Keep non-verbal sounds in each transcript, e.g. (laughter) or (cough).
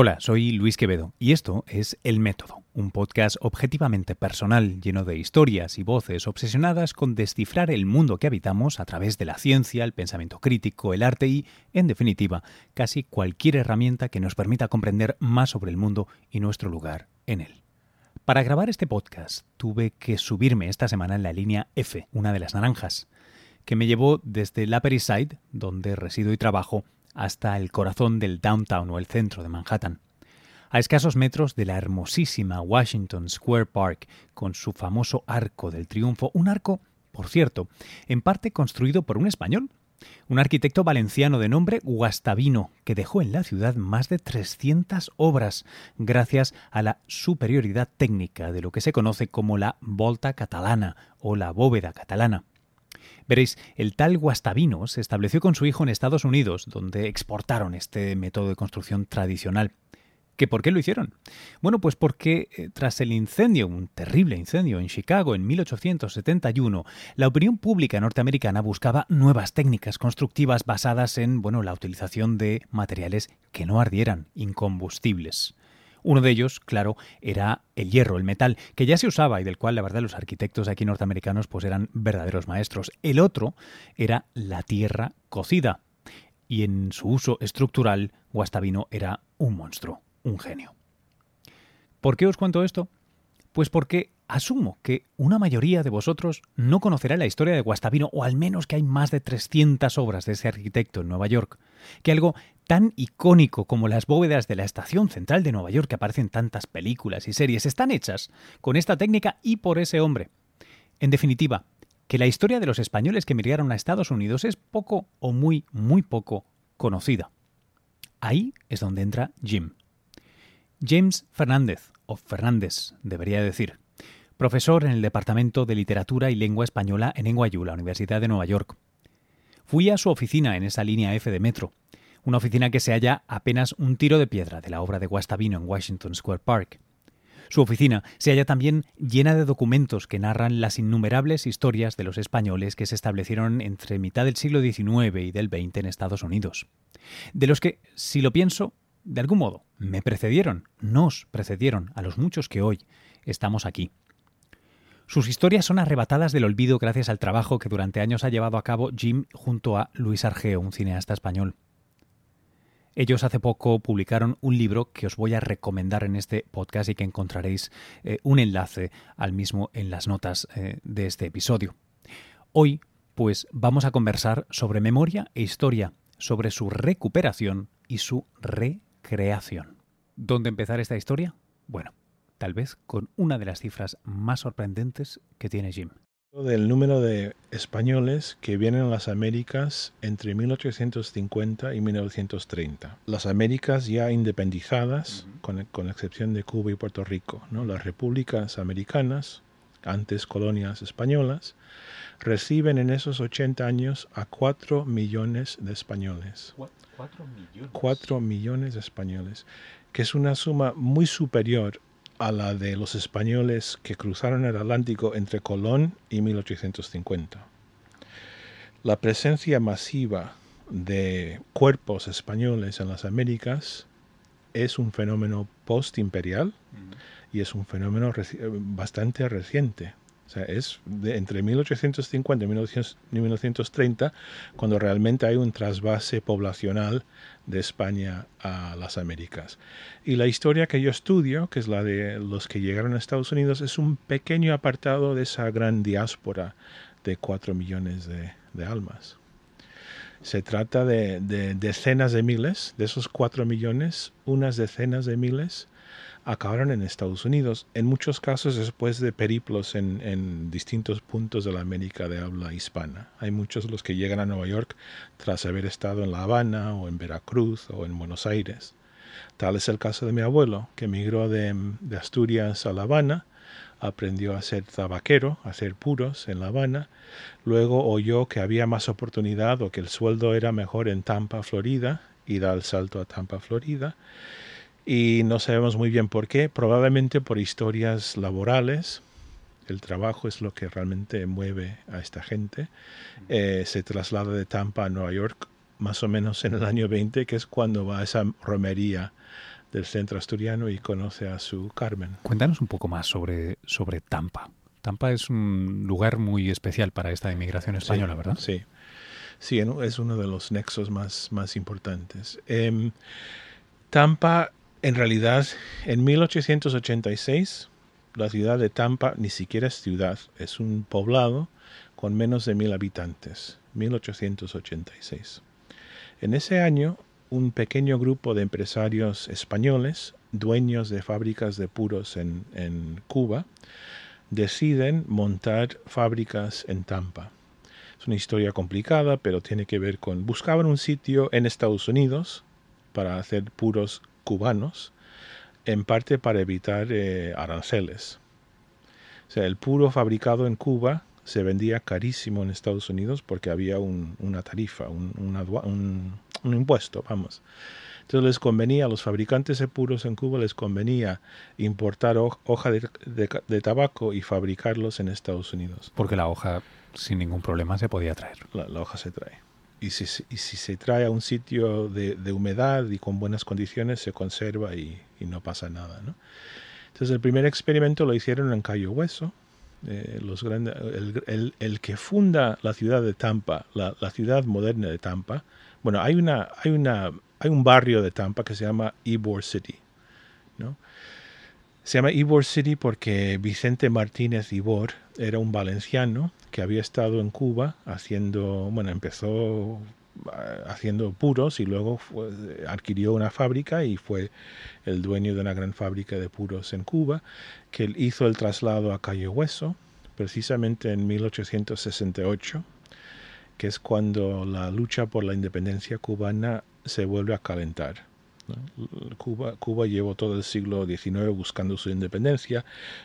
Hola, soy Luis Quevedo y esto es El Método, un podcast objetivamente personal lleno de historias y voces obsesionadas con descifrar el mundo que habitamos a través de la ciencia, el pensamiento crítico, el arte y, en definitiva, casi cualquier herramienta que nos permita comprender más sobre el mundo y nuestro lugar en él. Para grabar este podcast tuve que subirme esta semana en la línea F, una de las naranjas, que me llevó desde el Side, donde resido y trabajo, hasta el corazón del downtown o el centro de Manhattan. A escasos metros de la hermosísima Washington Square Park, con su famoso Arco del Triunfo, un arco, por cierto, en parte construido por un español, un arquitecto valenciano de nombre Guastavino, que dejó en la ciudad más de 300 obras gracias a la superioridad técnica de lo que se conoce como la volta catalana o la bóveda catalana. Veréis, el tal Guastavino se estableció con su hijo en Estados Unidos, donde exportaron este método de construcción tradicional. ¿Que por qué lo hicieron? Bueno, pues porque eh, tras el incendio, un terrible incendio en Chicago en 1871, la opinión pública norteamericana buscaba nuevas técnicas constructivas basadas en, bueno, la utilización de materiales que no ardieran, incombustibles. Uno de ellos, claro, era el hierro, el metal, que ya se usaba y del cual la verdad los arquitectos aquí norteamericanos pues eran verdaderos maestros. El otro era la tierra cocida. Y en su uso estructural, Guastavino era un monstruo, un genio. ¿Por qué os cuento esto? Pues porque asumo que una mayoría de vosotros no conocerá la historia de Guastavino, o al menos que hay más de 300 obras de ese arquitecto en Nueva York, que algo tan icónico como las bóvedas de la Estación Central de Nueva York que aparecen en tantas películas y series están hechas con esta técnica y por ese hombre. En definitiva, que la historia de los españoles que emigraron a Estados Unidos es poco o muy, muy poco conocida. Ahí es donde entra Jim. James Fernández, o Fernández, debería decir, profesor en el Departamento de Literatura y Lengua Española en NYU, la Universidad de Nueva York. Fui a su oficina en esa línea F de metro una oficina que se halla apenas un tiro de piedra de la obra de Guastavino en Washington Square Park. Su oficina se halla también llena de documentos que narran las innumerables historias de los españoles que se establecieron entre mitad del siglo XIX y del XX en Estados Unidos, de los que, si lo pienso, de algún modo, me precedieron, nos precedieron a los muchos que hoy estamos aquí. Sus historias son arrebatadas del olvido gracias al trabajo que durante años ha llevado a cabo Jim junto a Luis Argeo, un cineasta español. Ellos hace poco publicaron un libro que os voy a recomendar en este podcast y que encontraréis eh, un enlace al mismo en las notas eh, de este episodio. Hoy, pues, vamos a conversar sobre memoria e historia, sobre su recuperación y su recreación. ¿Dónde empezar esta historia? Bueno, tal vez con una de las cifras más sorprendentes que tiene Jim del número de españoles que vienen a las Américas entre 1850 y 1930. Las Américas ya independizadas, con, con, excepción de Cuba y Puerto Rico, ¿no? las repúblicas americanas, antes colonias españolas, reciben en esos 80 años a 4 millones de españoles. 4 millones. 4 millones de españoles, que es una suma muy superior a la de los españoles que cruzaron el Atlántico entre Colón y 1850. La presencia masiva de cuerpos españoles en las Américas es un fenómeno post-imperial y es un fenómeno bastante reciente. O sea, es de entre 1850 y 1930 cuando realmente hay un trasvase poblacional de España a las Américas. Y la historia que yo estudio, que es la de los que llegaron a Estados Unidos, es un pequeño apartado de esa gran diáspora de cuatro millones de, almas. Se trata de, de, decenas de miles, de esos cuatro millones, unas decenas de miles acabaron en Estados Unidos, en muchos casos después de periplos en, distintos puntos de la América de habla hispana. Hay muchos los que llegan a Nueva York tras haber estado en La Habana o en Veracruz o en Buenos Aires. Tal es el caso de mi abuelo, que emigró de, de Asturias a La Habana, aprendió a ser tabaquero, a hacer puros en La Habana, luego oyó que había más oportunidad o que el sueldo era mejor en Tampa, Florida, y da el salto a Tampa, Florida, y no sabemos muy bien por qué, probablemente por historias laborales. El trabajo es lo que realmente mueve a esta gente. Eh, se traslada de Tampa a Nueva York más o menos en el año 20, que es cuando va a esa romería del centro asturiano y conoce a su Carmen. Cuéntanos un poco más sobre, sobre Tampa. Tampa es un lugar muy especial para esta inmigración española, ¿verdad? Sí, sí, es uno de los nexos más, más importantes. Em, Tampa, en realidad, en 1886, la ciudad de Tampa ni siquiera es ciudad, es un poblado con menos de mil habitantes, 1886. En ese año, un pequeño grupo de empresarios españoles, dueños de fábricas de puros en, Cuba, deciden montar fábricas en Tampa. Es una historia complicada, pero tiene que ver con... Buscaban un sitio en Estados Unidos para hacer puros cubanos, en parte para evitar eh, aranceles. O sea, el puro fabricado en Cuba se vendía carísimo en Estados Unidos porque había una tarifa, un, un impuesto, vamos. Entonces les convenía, a los fabricantes de puros en Cuba les convenía importar hoja de, tabaco y fabricarlos en Estados Unidos. Porque la hoja sin ningún problema se podía traer. La, hoja se trae. Y si, se trae a un sitio de, humedad y con buenas condiciones, se conserva y, no pasa nada. ¿no? Entonces el primer experimento lo hicieron en Cayo Hueso. Eh, los grandes, el, que funda la ciudad de Tampa, la, la ciudad moderna de Tampa, bueno, hay una, hay una hay un barrio de Tampa que se llama Ybor City. ¿no? Se llama Ybor City porque Vicente Martínez Ybor era un valenciano que había estado en Cuba haciendo, bueno, empezó ah, haciendo puros y luego adquirió una fábrica y fue el dueño de una gran fábrica de puros en Cuba, que hizo el traslado a Cayo Hueso, precisamente en 1868, que es cuando la lucha por la independencia cubana se vuelve a calentar. Cuba, Cuba llevó todo el siglo XIX buscando su independencia,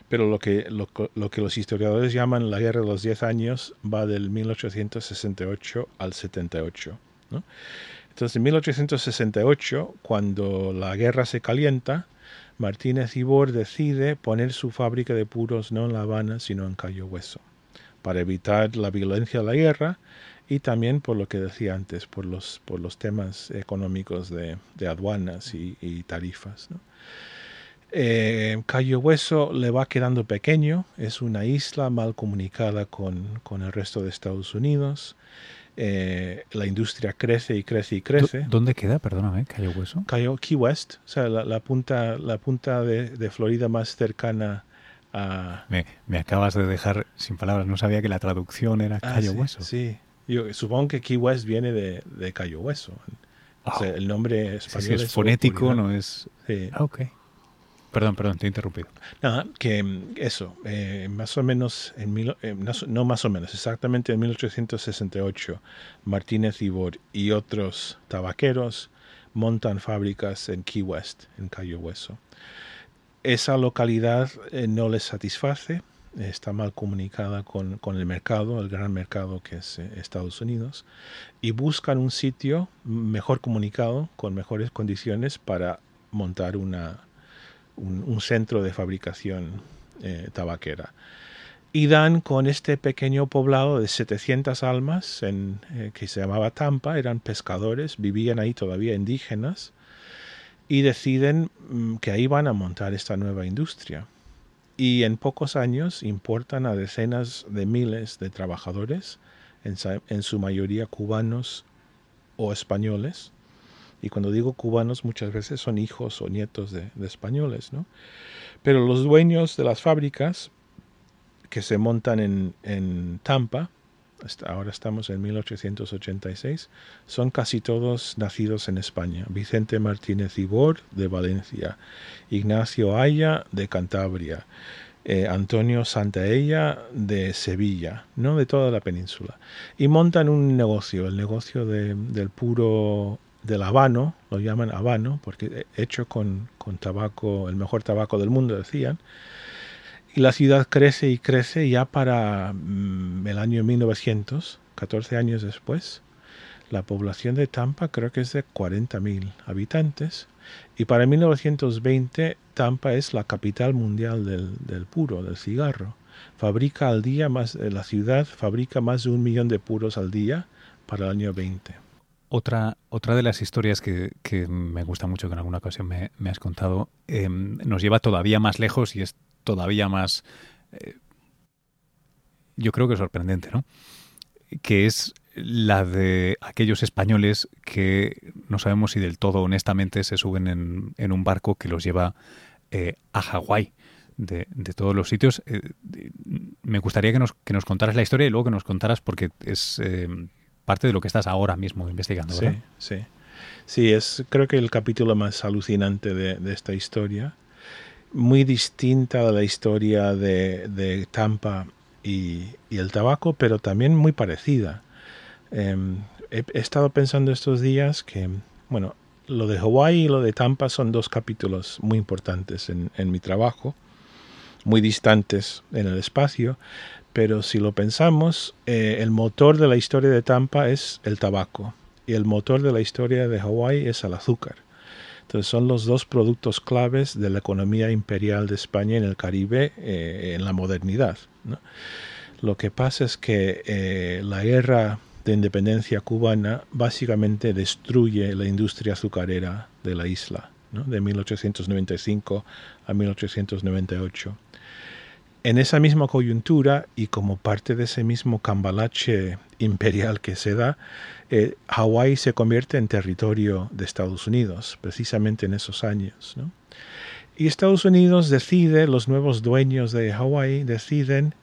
pero lo que, lo, que los historiadores llaman la Guerra de los Diez Años va del 1868 al 78. Entonces, en 1868, cuando la guerra se calienta, Martínez Ibor decide poner su fábrica de puros no en La Habana, sino en Cayo Hueso, para evitar la violencia de la guerra y también por lo que decía antes, por los, por los temas económicos de, aduanas y, tarifas. Eh, Cayo Hueso le va quedando pequeño, es una isla mal comunicada con, el resto de Estados Unidos. Eh, la industria crece y crece y crece. ¿Dónde queda, perdóname, Cayo Hueso? Cayo Key West, o sea, la, punta, la punta de, Florida más cercana a... Me, acabas de dejar sin palabras, no sabía que la traducción era ah, Cayo Hueso. Sí, yo supongo que Key West viene de, de Cayo Hueso. Ah. el nombre español es, fonético, no es... Ah, ok. Perdón, perdón, te he interrumpido. Nada, que mm, eso, eh, más o menos, en mil, eh, no, más o menos, exactamente en 1868, Martínez Ibor y otros tabaqueros montan fábricas en Key West, en Cayo Hueso. Esa localidad eh, no les satisface, está mal comunicada con, el mercado, el gran mercado que es eh, Estados Unidos, y buscan un sitio mejor comunicado, con mejores condiciones para montar una, un, centro de fabricación eh, tabaquera. Y dan con este pequeño poblado de 700 almas en, eh, que se llamaba Tampa, eran pescadores, vivían ahí todavía indígenas, y deciden mm, que ahí van a montar esta nueva industria y en pocos años importan a decenas de miles de trabajadores, en, su mayoría cubanos o españoles. Y cuando digo cubanos muchas veces son hijos o nietos de, españoles, ¿no? Pero los dueños de las fábricas que se montan en, en Tampa, ahora estamos en 1886, son casi todos nacidos en España. Vicente Martínez Ibor de Valencia, Ignacio Aya de Cantabria, eh, Antonio Santaella de Sevilla, no de toda la península. Y montan un negocio, el negocio del puro del habano, lo llaman habano, porque hecho con, con tabaco, el mejor tabaco del mundo, decían, y la ciudad crece y crece ya para mm, el año 1900, 14 años después. La población de Tampa creo que es de 40.000 habitantes. Y para 1920 Tampa es la capital mundial del, puro, del cigarro. Fabrica al día más, eh, la ciudad fabrica más de un millón de puros al día para el año 20. Otra, otra de las historias que, me gusta mucho, que en alguna ocasión me, has contado, em, nos lleva todavía más lejos y es todavía más, eh, yo creo que sorprendente, ¿no? Que es la de aquellos españoles que no sabemos si del todo honestamente se suben en, un barco que los lleva eh, a Hawái. De, todos los sitios. Eh, me gustaría que nos, que nos contaras la historia y luego que nos contaras porque es parte de lo que estás ahora mismo investigando. Sí, sí. Sí, es creo que el capítulo más alucinante de, esta historia. Muy distinta a la historia de, Tampa y, el tabaco, pero también muy parecida. Em, he, estado pensando estos días que, bueno, lo de Hawái y lo de Tampa son dos capítulos muy importantes en, mi trabajo, muy distantes en el espacio, pero si lo pensamos, eh, el motor de la historia de Tampa es el tabaco y el motor de la historia de Hawái es el azúcar. Entonces son los dos productos claves de la economía imperial de España en el Caribe eh, en la modernidad. Lo que pasa es que eh, la guerra de independencia cubana básicamente destruye la industria azucarera de la isla, de 1895 a 1898. En esa misma coyuntura y como parte de ese mismo cambalache imperial que se da, eh, Hawái se convierte en territorio de Estados Unidos, precisamente en esos años. Y Estados Unidos decide, los nuevos dueños de Hawái deciden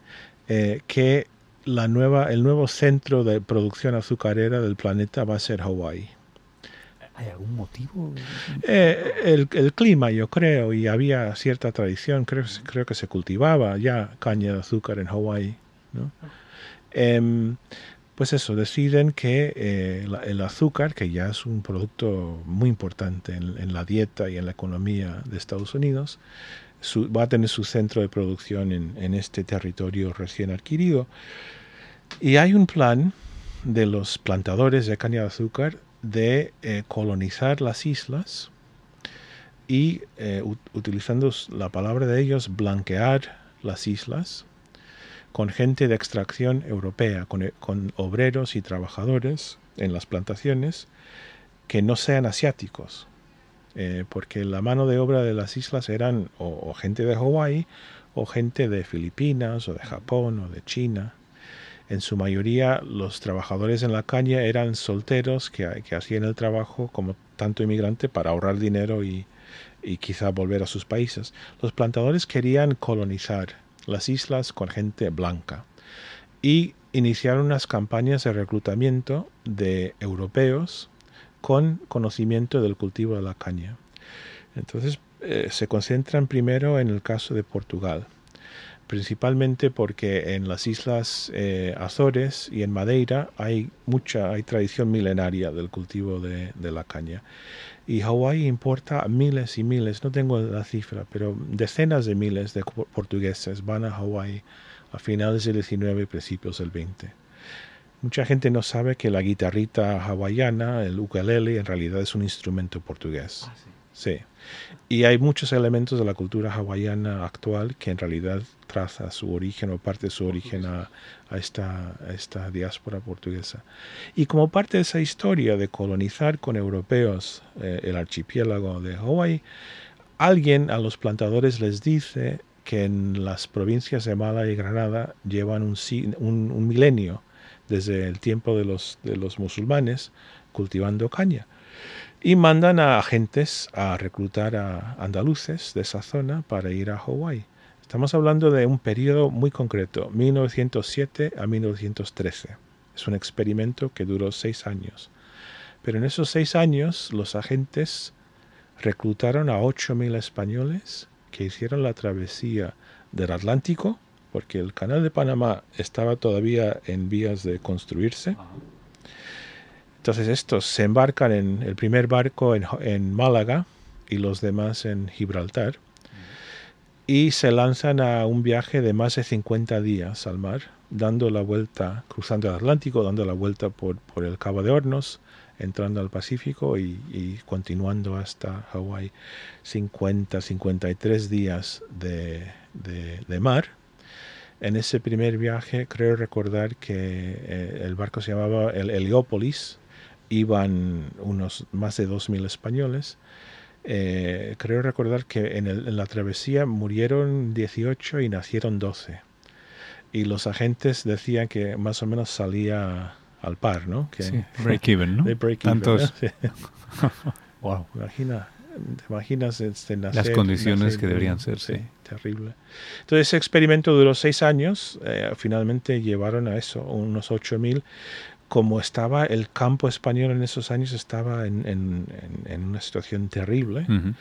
eh, que la nueva, el nuevo centro de producción azucarera del planeta va a ser Hawái. ¿Hay algún motivo? Eh, el, clima, yo creo, y había cierta tradición, creo, creo que se cultivaba ya caña de azúcar en Hawái. Em, pues eso, deciden que eh, el azúcar, que ya es un producto muy importante en, la dieta y en la economía de Estados Unidos, va a tener su centro de producción en, este territorio recién adquirido. Y hay un plan de los plantadores de caña de azúcar de eh, colonizar las islas y, eh, utilizando la palabra de ellos, blanquear las islas con gente de extracción europea, con, con obreros y trabajadores en las plantaciones que no sean asiáticos, eh, porque la mano de obra de las islas eran o, gente de Hawái o gente de Filipinas o de Japón o de China. En su mayoría los trabajadores en la caña eran solteros que, hacían el trabajo como tanto inmigrante para ahorrar dinero y, y quizá volver a sus países. Los plantadores querían colonizar las islas con gente blanca y iniciaron unas campañas de reclutamiento de europeos con conocimiento del cultivo de la caña. Entonces eh, se concentran primero en el caso de Portugal, principalmente porque en las islas eh, Azores y en Madeira hay mucha hay tradición milenaria del cultivo de, la caña. Y Hawái importa miles y miles, no tengo la cifra, pero decenas de miles de portugueses van a Hawái a finales del 19 y principios del 20. Mucha gente no sabe que la guitarrita hawaiana, el ukulele, en realidad es un instrumento portugués. Ah. Y hay muchos elementos de la cultura hawaiana actual que en realidad traza su origen o parte de su origen a, esta, esta diáspora portuguesa. Y como parte de esa historia de colonizar con europeos eh, el archipiélago de Hawái, alguien a los plantadores les dice que en las provincias de Mala y Granada llevan un, un, un milenio desde el tiempo de los, de los musulmanes cultivando caña. Y mandan a agentes a reclutar a andaluces de esa zona para ir a Hawái. Estamos hablando de un periodo muy concreto, 1907 a 1913. Es un experimento que duró seis años. Pero en esos seis años los agentes reclutaron a 8.000 españoles que hicieron la travesía del Atlántico porque el canal de Panamá estaba todavía en vías de construirse. Entonces estos se embarcan en el primer barco en, Málaga y los demás en Gibraltar y se lanzan a un viaje de más de 50 días al mar, dando la vuelta, cruzando el Atlántico, dando la vuelta por, por el Cabo de Hornos, entrando al Pacífico y, continuando hasta Hawái. 50, 53 días de, de mar en ese primer viaje creo recordar que eh, el barco se llamaba el Heliópolis iban unos más de 2.000 españoles. Eh, creo recordar que en, en, la travesía murieron 18 y nacieron 12. Y los agentes decían que más o menos salía al par, ¿no? Que, sí, break even, ¿no? (laughs) break Tantos. Even, ¿no? sí. (laughs) wow. Imagina, ¿Te imaginas este, nacer, las condiciones nacer, que deberían ser? Sí, Sí. terrible. Entonces ese experimento duró seis años. eh, finalmente llevaron a eso, unos 8.000. Como estaba el campo español en esos años, estaba en, en, en, una situación terrible. Ujú.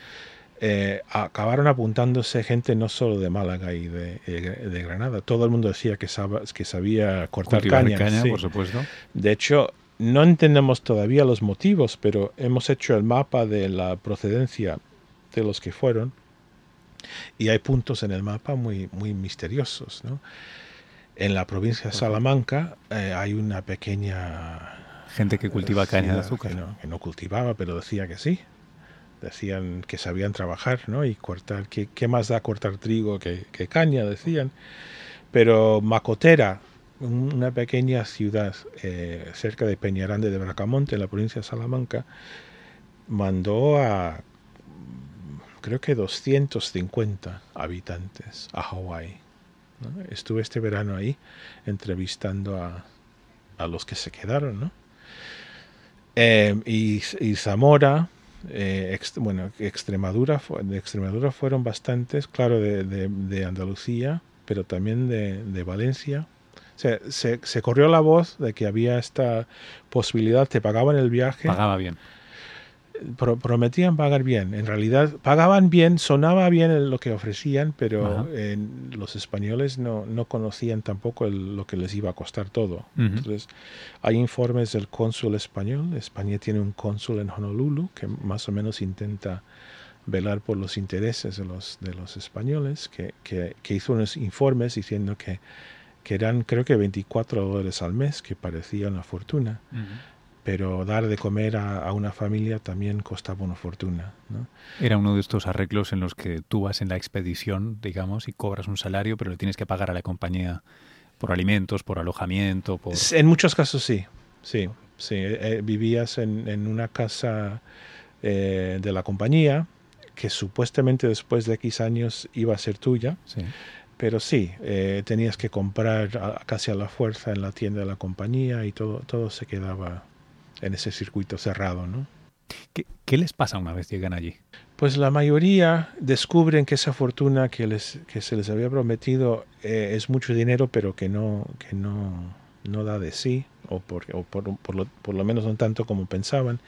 eh, acabaron apuntándose gente no solo de Málaga y de, de Granada. Todo el mundo decía que, sab que sabía cortar caña. caña, sí. por supuesto. De hecho, no entendemos todavía los motivos, pero hemos hecho el mapa de la procedencia de los que fueron y hay puntos en el mapa muy, muy misteriosos. ¿no? En la provincia de Salamanca eh, hay una pequeña Gente que cultiva caña de azúcar. Que no, que no cultivaba, pero decía que sí. Decían que sabían trabajar, ¿no? Y cortar, ¿qué, qué más da cortar trigo que, que caña? Decían. Pero Macotera, un- una pequeña ciudad eh, cerca de Peñarande de Bracamonte, en la provincia de Salamanca, mandó a creo que 250 habitantes a Hawái. Estuve este verano ahí entrevistando a, a los que se quedaron, ¿no? Eh, y, y Zamora, eh, bueno, Extremadura, de Extremadura fueron bastantes, claro, de, de- Andalucía, pero también de, de Valencia. O sea, se, se corrió la voz de que había esta posibilidad, te pagaban el viaje, Pagaba bien. Pro- prometían pagar bien. En realidad, pagaban bien, sonaba bien lo que ofrecían, pero eh, los españoles no, no conocían tampoco el- lo que les iba a costar todo. Entonces, hay informes del cónsul español. España tiene un cónsul en Honolulu que más o menos intenta velar por los intereses de los, de los españoles, que, que, que hizo unos informes diciendo que, que eran creo que 24 dólares al mes, que parecía una fortuna. Pero dar de comer a, a una familia también costaba una fortuna. ¿no? Era uno de estos arreglos en los que tú vas en la expedición, digamos, y cobras un salario, pero le tienes que pagar a la compañía por alimentos, por alojamiento, por... En muchos casos sí, sí, sí. Eh, eh, vivías en, en una casa eh, de la compañía que supuestamente después de X años iba a ser tuya, Sí. pero sí, eh, tenías que comprar a- casi a la fuerza en la tienda de la compañía y todo, todo se quedaba en ese circuito cerrado, ¿no? ¿Qué, qué les pasa una vez llegan allí? Pues la mayoría descubren que esa fortuna que, les, que se les había prometido eh, es mucho dinero, pero que no, que no, no da de sí, o, por, o por, por lo, por lo menos no tanto como pensaban.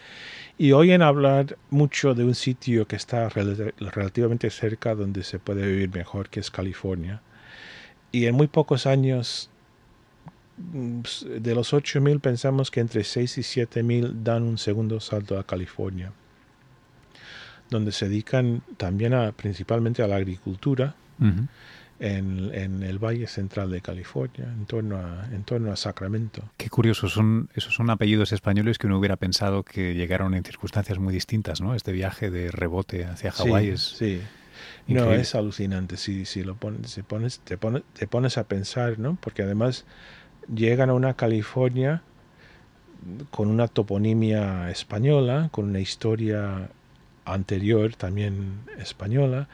Y oyen hablar mucho de un sitio que está rel- relativamente cerca donde se puede vivir mejor, que es California. Y en muy pocos años, de los 8.000 pensamos que entre 6 y 7.000 dan un segundo salto a California donde se dedican también a, principalmente a la agricultura en, en el Valle Central de California, en torno a, en torno a Sacramento. Qué curioso, son, esos son apellidos españoles que uno hubiera pensado que llegaron en circunstancias muy distintas, ¿no? Este viaje de rebote hacia Hawái sí, es sí. No, increíble. es alucinante. Si, si lo pones, si pones, te, pones, te pones a pensar, ¿no? Porque además llegan a una California con una toponimia española, con una historia anterior también española,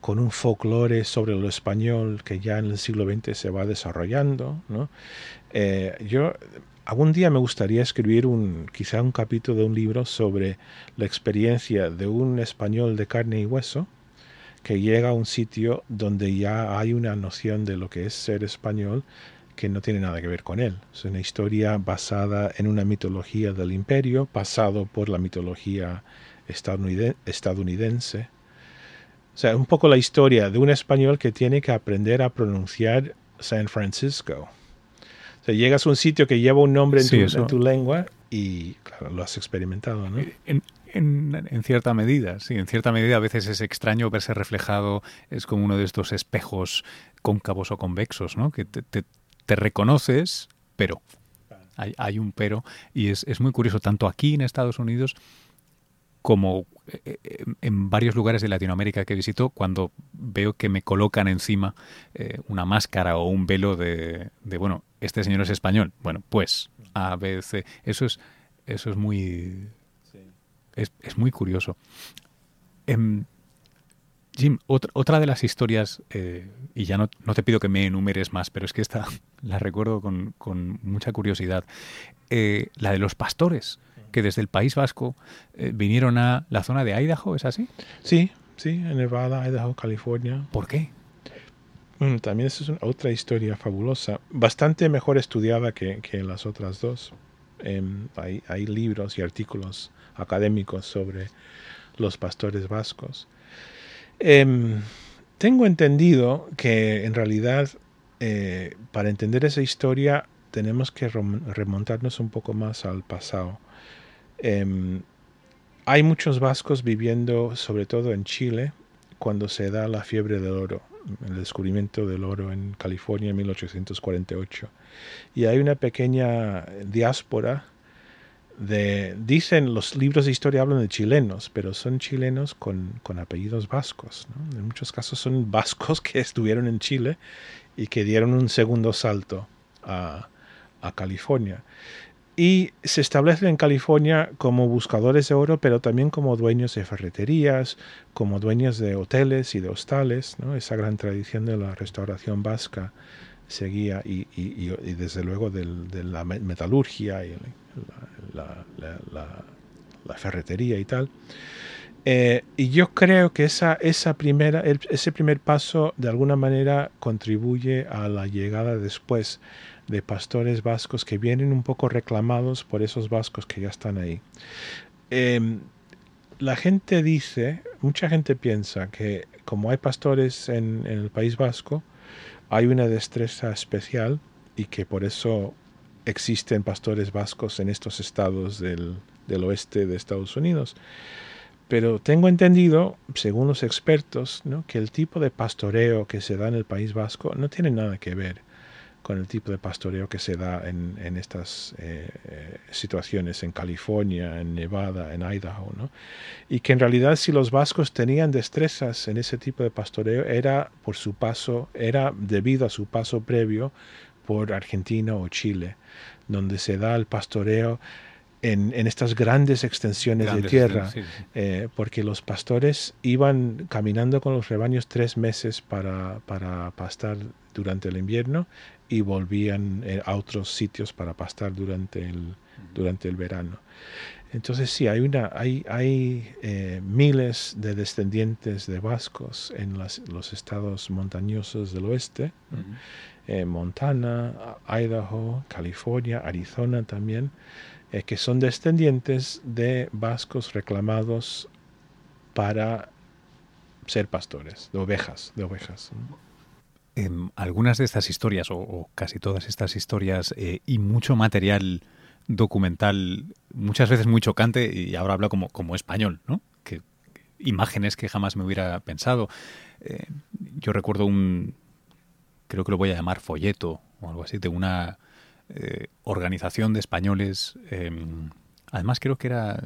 con un folclore sobre lo español que ya en el siglo XX se va desarrollando. Eh, yo algún día me gustaría escribir un quizá un capítulo de un libro sobre la experiencia de un español de carne y hueso que llega a un sitio donde ya hay una noción de lo que es ser español que no tiene nada que ver con él. Es una historia basada en una mitología del imperio, pasado por la mitología estadounide- estadounidense. O sea, un poco la historia de un español que tiene que aprender a pronunciar San Francisco. O sea, llegas a un sitio que lleva un nombre en, Sí, tu, eso. en tu lengua y, claro, lo has experimentado, ¿no? En, en- en cierta medida, sí, en cierta medida a veces es extraño verse reflejado, es como uno de estos espejos cóncavos o convexos, ¿no? Que te, te- te reconoces, pero hay, hay un pero, y es, es muy curioso, tanto aquí en Estados Unidos como eh, eh, en varios lugares de Latinoamérica que visito, cuando veo que me colocan encima eh, una máscara o un velo de, de, bueno, este señor es español. Bueno, pues, A, B, C. Eso es eso es muy... Es, muy curioso. Em, Jim, otra, de las historias, eh, y ya no, te pido que me enumeres más, pero es que esta (laughs) la recuerdo con, mucha curiosidad, eh, la de los pastores, que desde el País Vasco eh, vinieron a la zona de Idaho, ¿es así? Sí, sí, en Nevada, Idaho, California. ¿Por qué? también es otra historia fabulosa, bastante mejor estudiada que, las otras dos. Em, hay, hay libros y artículos académicos sobre los pastores vascos. Em, tengo entendido que en realidad eh, para entender esa historia tenemos que remontarnos un poco más al pasado. Em, hay muchos vascos viviendo sobre todo en Chile cuando se da la fiebre del oro, el descubrimiento del oro en California en 1848. Y hay una pequeña diáspora dicen los libros de historia hablan de chilenos, pero son chilenos con, apellidos vascos. En muchos casos son vascos que estuvieron en Chile y que dieron un segundo salto a, California. Y se establecen en California como buscadores de oro, pero también como dueños de ferreterías, como dueños de hoteles y de hostales. Esa gran tradición de la restauración vasca seguía y, desde luego de la metalurgia y la, ferretería y tal. Eh, y yo creo que esa, esa primera, ese primer paso de alguna manera contribuye a la llegada después de pastores vascos que vienen un poco reclamados por esos vascos que ya están ahí. Em, la gente dice, mucha gente piensa que como hay pastores en el País Vasco, hay una destreza especial y que por eso existen pastores vascos en estos estados del, oeste de Estados Unidos. Pero tengo entendido, según los expertos, que el tipo de pastoreo que se da en el País Vasco no tiene nada que ver con el tipo de pastoreo que se da en, estas eh, eh, situaciones en California, en Nevada, en Idaho, Y que en realidad si los vascos tenían destrezas en ese tipo de pastoreo era por su paso, era debido a su paso previo por Argentina o Chile, donde se da el pastoreo en, estas grandes extensiones de tierra, eh, porque los pastores iban caminando con los rebaños tres meses para, para pastar durante el invierno y volvían eh, a otros sitios para pastar durante el, durante el verano. Entonces sí, hay, una, hay, hay eh, miles de descendientes de vascos en los estados montañosos del oeste, eh, Montana, Idaho, California, Arizona también, eh, que son descendientes de vascos reclamados para ser pastores, de ovejas, de ovejas. Em, algunas de estas historias, o, casi todas estas historias, eh, y mucho material documental, muchas veces muy chocante, y ahora hablo como, como español, ¿no? Imágenes que jamás me hubiera pensado. yo recuerdo un, creo que lo voy a llamar folleto o algo así, de una eh, organización de españoles, em, además creo que era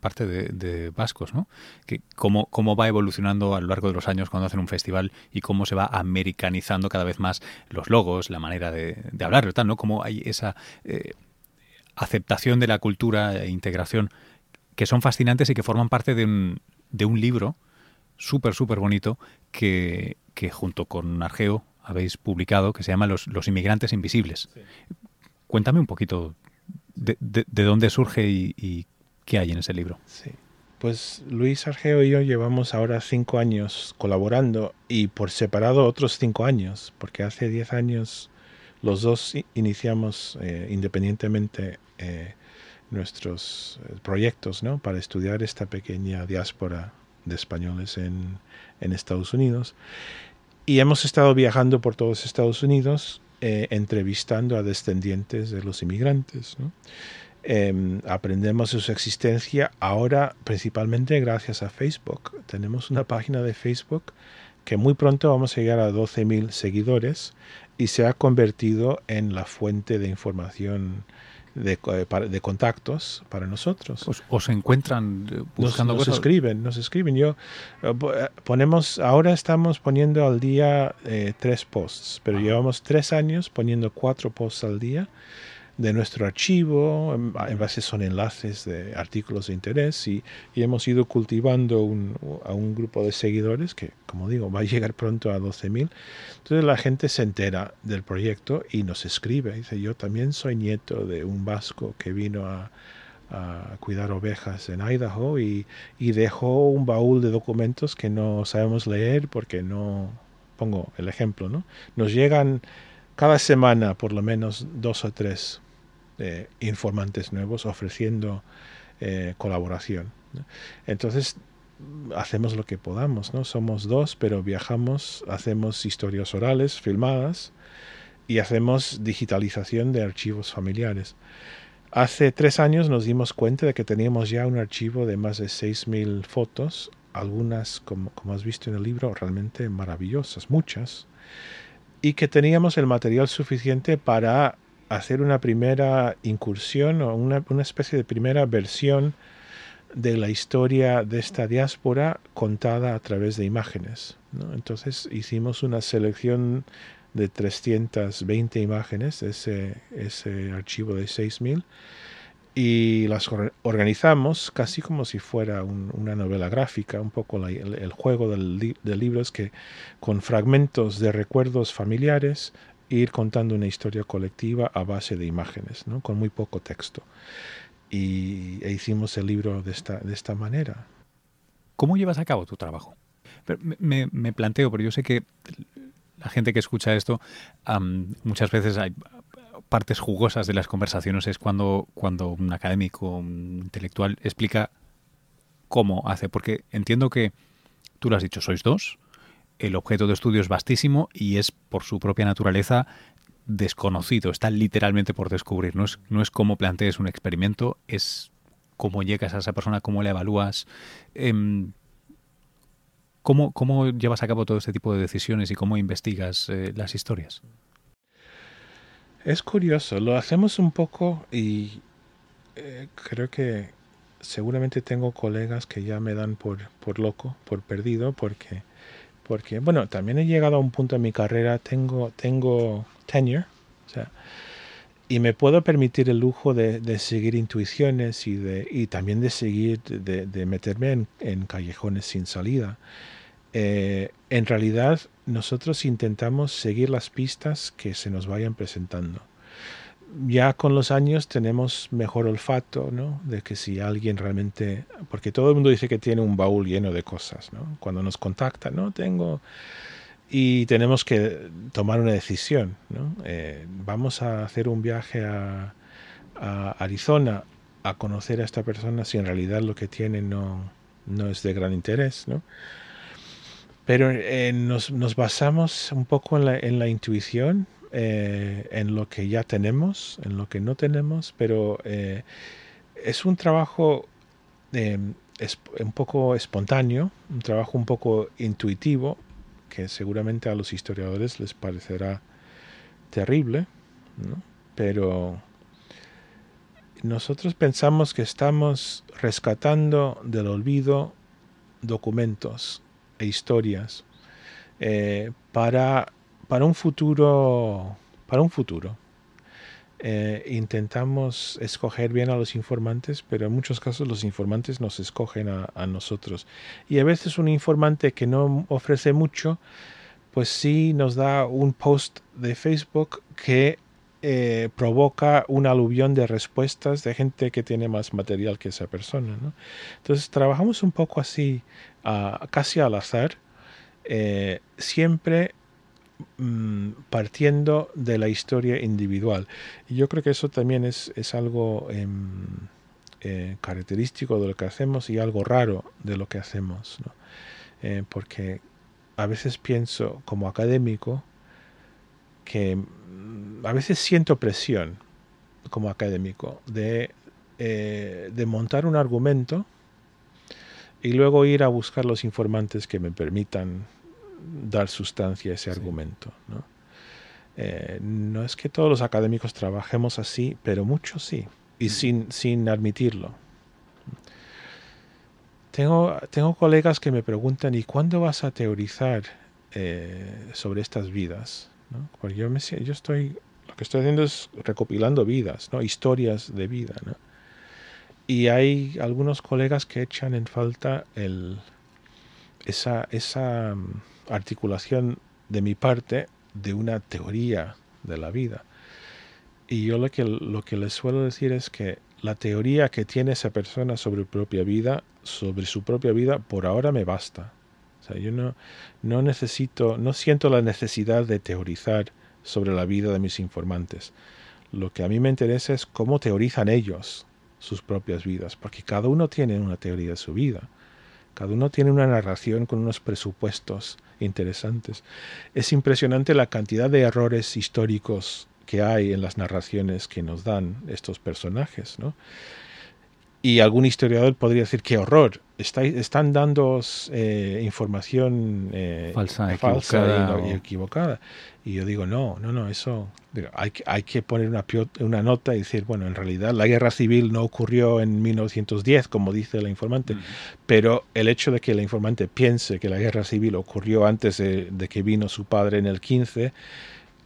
parte de, vascos, ¿no? Que cómo, cómo va evolucionando a lo largo de los años cuando hacen un festival y cómo se va americanizando cada vez más los logos, la manera de, de hablar, tal, ¿no? Cómo hay esa eh, aceptación de la cultura e integración que son fascinantes y que forman parte de un, de un libro súper, súper bonito que, que junto con Argeo habéis publicado que se llama Los, los Inmigrantes Invisibles. Cuéntame un poquito de, dónde surge y, qué hay en ese libro. Sí. Pues Luis Argeo y yo llevamos ahora cinco años colaborando y por separado otros cinco años, porque hace diez años los dos iniciamos eh, independientemente eh, nuestros eh, proyectos ¿no? para estudiar esta pequeña diáspora de españoles en, en Estados Unidos. Y hemos estado viajando por todos Estados Unidos, eh, entrevistando a descendientes de los inmigrantes. Em, aprendemos de su existencia ahora principalmente gracias a Facebook. Tenemos una página de Facebook que muy pronto vamos a llegar a 12.000 seguidores y se ha convertido en la fuente de información de, de, contactos para nosotros. ¿Os, encuentran eh, buscando nos, nos escriben, nos escriben. Yo eh, eh, ponemos, ahora estamos poniendo al día tres posts, pero llevamos tres años poniendo cuatro posts al día. De nuestro archivo, en base son enlaces de artículos de interés y, hemos ido cultivando a un grupo de seguidores que, como digo, va a llegar pronto a 12.000. Entonces la gente se entera del proyecto y nos escribe. Dice, yo también soy nieto de un vasco que vino a, cuidar ovejas en Idaho y, y dejó un baúl de documentos que no sabemos leer porque no, pongo el ejemplo, ¿no? Nos llegan cada semana por lo menos dos o tres eh, informantes nuevos ofreciendo eh, colaboración. Entonces hacemos lo que podamos, ¿no? Somos dos, pero viajamos, hacemos historias orales filmadas y hacemos digitalización de archivos familiares. Hace tres años nos dimos cuenta de que teníamos ya un archivo de más de 6.000 fotos, algunas, como, como has visto en el libro, realmente maravillosas, muchas, y que teníamos el material suficiente para hacer una primera incursión o una, especie de primera versión de la historia de esta diáspora contada a través de imágenes. Entonces hicimos una selección de 320 imágenes, ese, ese archivo de 6000, y las organizamos casi como si fuera una novela gráfica, un poco el, juego del, del libro es que con fragmentos de recuerdos familiares ir contando una historia colectiva a base de imágenes, ¿no? con muy poco texto. Y e hicimos el libro de esta, de esta manera. ¿Cómo llevas a cabo tu trabajo? me, me, planteo, pero yo sé que la gente que escucha esto, muchas veces hay partes jugosas de las conversaciones es cuando, cuando un académico, un intelectual explica cómo hace, porque entiendo que tú lo has dicho, sois dos, el objeto de estudio es vastísimo y es por su propia naturaleza desconocido, está literalmente por descubrir. No es, no es cómo plantees un experimento, es cómo llegas a esa persona, cómo la evalúas. Em, ¿cómo, ¿Cómo llevas a cabo todo este tipo de decisiones y cómo investigas eh, las historias? Es curioso, lo hacemos un poco y eh, creo que seguramente tengo colegas que ya me dan por, por loco, por perdido, porque porque, bueno, también he llegado a un punto en mi carrera, tengo, tengo tenure, o sea, y me puedo permitir el lujo de, seguir intuiciones y, de, y también de seguir, de, meterme en, en, callejones sin salida. Eh, en realidad, nosotros intentamos seguir las pistas que se nos vayan presentando ya con los años tenemos mejor olfato, ¿no? De que si alguien realmente, porque todo el mundo dice que tiene un baúl lleno de cosas, ¿no? Cuando nos contactan, ¿no? Tengo y tenemos que tomar una decisión, ¿no? Eh, vamos a hacer un viaje a, Arizona a conocer a esta persona si en realidad lo que tiene no, no es de gran interés, ¿no? Pero eh, nos, nos, basamos un poco en la, en la intuición eh, en lo que ya tenemos, en lo que no tenemos, pero eh, es un trabajo eh, un poco espontáneo, un trabajo un poco intuitivo, que seguramente a los historiadores les parecerá terrible, pero nosotros pensamos que estamos rescatando del olvido documentos e historias para para un futuro, para un futuro. Eh, intentamos escoger bien a los informantes, pero en muchos casos los informantes nos escogen a, nosotros. Y a veces un informante que no ofrece mucho, pues sí nos da un post de Facebook que eh, provoca un aluvión de respuestas de gente que tiene más material que esa persona. Entonces trabajamos un poco así, casi al azar, eh, siempre Mm, partiendo de la historia individual. Y yo creo que eso también es, es algo em, eh, característico de lo que hacemos y algo raro de lo que hacemos. Eh, porque a veces pienso como académico que mm, a veces siento presión como académico de, eh, de montar un argumento y luego ir a buscar los informantes que me permitan dar sustancia a ese argumento. ¿no? Eh, no es que todos los académicos trabajemos así, pero muchos sí, y sin, sin admitirlo. Tengo, tengo colegas que me preguntan, ¿y cuándo vas a teorizar eh, sobre estas vidas? Porque yo, me, yo estoy Lo que estoy haciendo es recopilando vidas, ¿no? Historias de vida, ¿no? Y hay algunos colegas que echan en falta el, esa, esa mm, articulación de mi parte de una teoría de la vida. Y yo lo que, lo que les suelo decir es que la teoría que tiene esa persona sobre propia vida, sobre su propia vida, por ahora me basta. Yo no, no necesito, no siento la necesidad de teorizar sobre la vida de mis informantes. Lo que a mí me interesa es cómo teorizan ellos sus propias vidas, porque cada uno tiene una teoría de su vida. Cada uno tiene una narración con unos presupuestos interesantes. Es impresionante la cantidad de errores históricos que hay en las narraciones que nos dan estos personajes, ¿no? Y algún historiador podría decir, qué horror, están dando eh, información eh, falsa, y, equivocada. Y yo digo, no, no, no, eso hay, hay que poner una, una nota y decir, bueno, en realidad la guerra civil no ocurrió en 1910, como dice la informante, pero el hecho de que la informante piense que la guerra civil ocurrió antes de, de que vino su padre en el 15,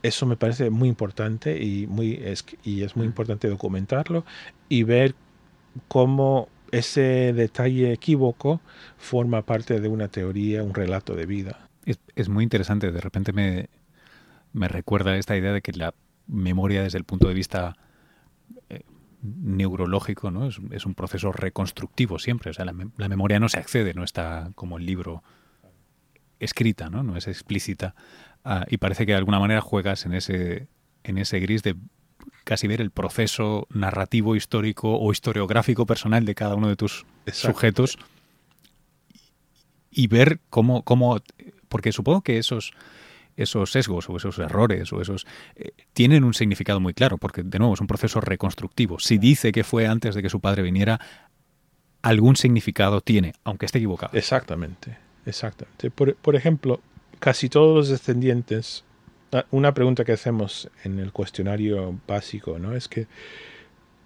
eso me parece muy importante y, muy, es, y es muy importante documentarlo y ver cómo ese detalle equívoco forma parte de una teoría, un relato de vida. Es, muy interesante, de repente me, me, recuerda esta idea de que la memoria desde el punto de vista eh, neurológico ¿no? Es, un proceso reconstructivo siempre, o sea, la, memoria no se accede, no está como el libro escrita, no, no es explícita, ah, y parece que de alguna manera juegas en ese, en ese gris de casi ver el proceso narrativo, histórico o historiográfico personal de cada uno de tus sujetos y ver cómo, cómo, porque supongo que esos, esos sesgos o esos errores o esos eh, tienen un significado muy claro, porque de nuevo es un proceso reconstructivo. Si dice que fue antes de que su padre viniera, algún significado tiene, aunque esté equivocado. Exactamente, exactamente. Por, por ejemplo, casi todos los descendientes Ah, una pregunta que hacemos en el cuestionario básico, ¿no? Es que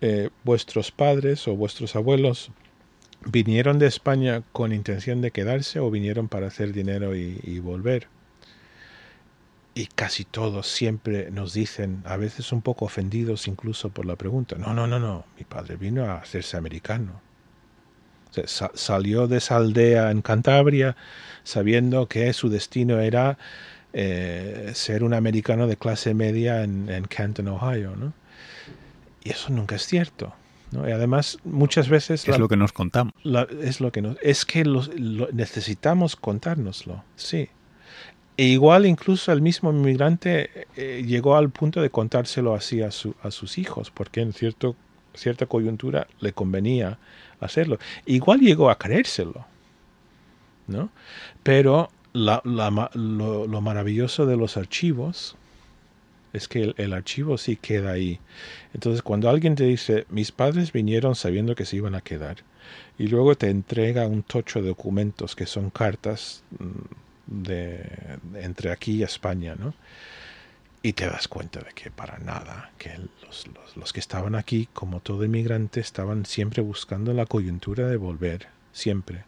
eh, vuestros padres o vuestros abuelos vinieron de España con intención de quedarse o vinieron para hacer dinero y, volver. Y casi todos siempre nos dicen, a veces un poco ofendidos incluso por la pregunta, no, no, no, no, mi padre vino a hacerse americano. salió de esa aldea en Cantabria sabiendo que su destino era eh, ser un americano de clase media en, Canton, Ohio, ¿no? Y eso nunca es cierto. ¿no? Y además, muchas veces... Es lo que nos contamos. es lo que nos, es que necesitamos contárnoslo, sí. E igual incluso el mismo inmigrante eh, llegó al punto de contárselo así a, su, a sus hijos, porque en cierto, cierta coyuntura le convenía hacerlo. Igual llegó a creérselo, ¿no? Pero la, lo, maravilloso de los archivos es que el, archivo sí queda ahí. Entonces, cuando alguien te dice, mis padres vinieron sabiendo que se iban a quedar, y luego te entrega un tocho de documentos que son cartas de, entre aquí y España, ¿no? Y te das cuenta de que para nada, que los, los, que estaban aquí, como todo inmigrante, estaban siempre buscando la coyuntura de volver, siempre.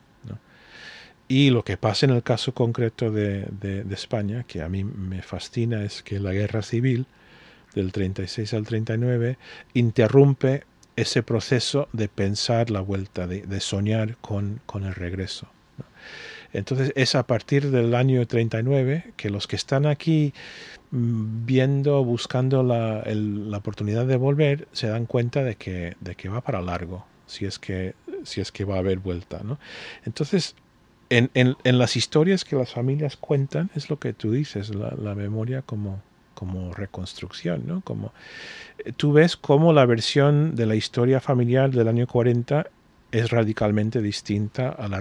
Y lo que pasa en el caso concreto de, España, que a mí me fascina, es que la guerra civil del 36 al 39 interrumpe ese proceso de pensar la vuelta, de, soñar con, con, el regreso. Entonces es a partir del año 39 que los que están aquí mm, viendo, buscando la, oportunidad de volver, se dan cuenta de que, de que va para largo, si es que, si es que va a haber vuelta. ¿no? Entonces en, en, las historias que las familias cuentan, es lo que tú dices, la, memoria como, como reconstrucción, ¿no? Como, eh, tú ves cómo la versión de la historia familiar del año 40 es radicalmente distinta a la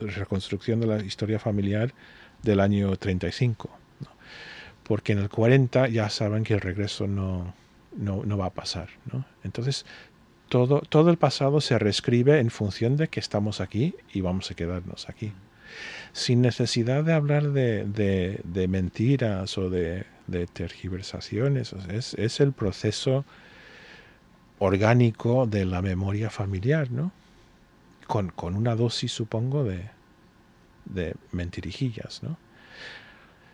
reconstrucción de la historia familiar del año 35. ¿no? Porque en el 40 ya saben que el regreso no, no, no va a pasar. Entonces, todo, todo el pasado se reescribe en función de que estamos aquí y vamos a quedarnos aquí. Sin necesidad de hablar de, de, mentiras o de, de tergiversaciones. es, es, el proceso orgánico de la memoria familiar, ¿no? Con, una dosis, supongo, de, de mentirijillas, ¿no?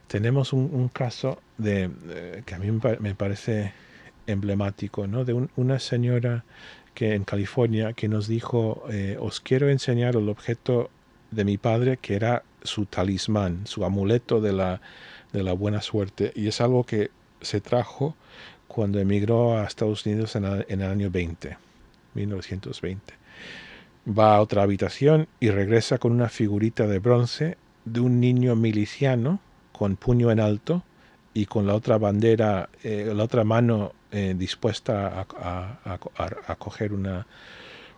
tenemos un, caso de, que a mí me parece emblemático, ¿no? De una señora que en California que nos dijo, eh, os quiero enseñar el objeto de mi padre que era su talismán, su amuleto de la, de la buena suerte. Y es algo que se trajo cuando emigró a Estados Unidos en, en el año 20, 1920. Va a otra habitación y regresa con una figurita de bronce de un niño miliciano con puño en alto y con la otra bandera, eh, la otra mano eh, dispuesta a, coger una,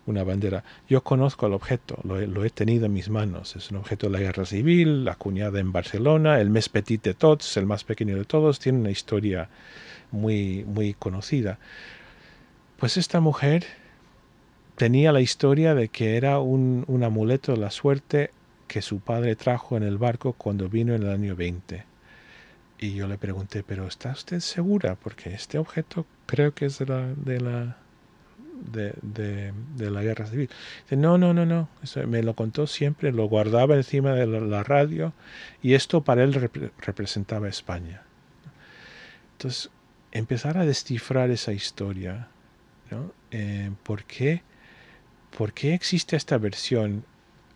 una, bandera. Yo conozco el objeto, lo he, lo he, tenido en mis manos. Es un objeto de la guerra civil, acuñada en Barcelona, el mes petit de tots, el más pequeño de todos, tiene una historia muy, muy conocida. Pues esta mujer tenía la historia de que era un, un amuleto de la suerte que su padre trajo en el barco cuando vino en el año 20 y yo le pregunté, pero ¿está usted segura? Porque este objeto creo que es de la, de la, de, de, la guerra civil. Dice, no, no, no, no. me lo contó siempre, lo guardaba encima de la, radio y esto para él representaba España. Entonces, empezar a descifrar esa historia, ¿no? Eh, ¿por, qué, ¿Por qué existe esta versión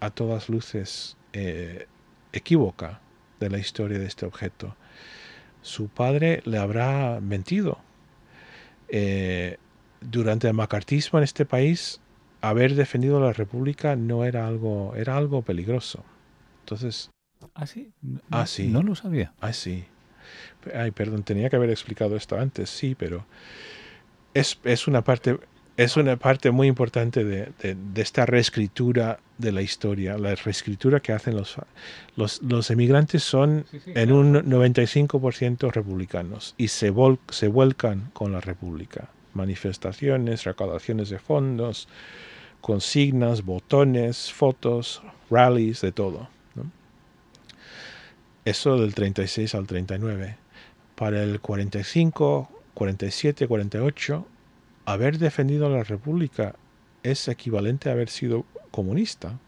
a todas luces eh, equívoca de la historia de este objeto? su padre le habrá mentido. Eh, durante el macartismo en este país, haber defendido la República no era algo, era algo peligroso. Entonces. ¿Ah, sí? No, ah, sí. No lo sabía. Ah, sí. Ay, perdón, tenía que haber explicado esto antes, sí, pero es, es una parte es una parte muy importante de, esta reescritura de la historia, la reescritura que hacen los, los, emigrantes son en un 95% republicanos y se, se vuelcan con la república. Manifestaciones, recaudaciones de fondos, consignas, botones, fotos, rallies, de todo. Eso del 36 al 39. Para el 45, 47, 48 haber defendido a la República es equivalente a haber sido comunista.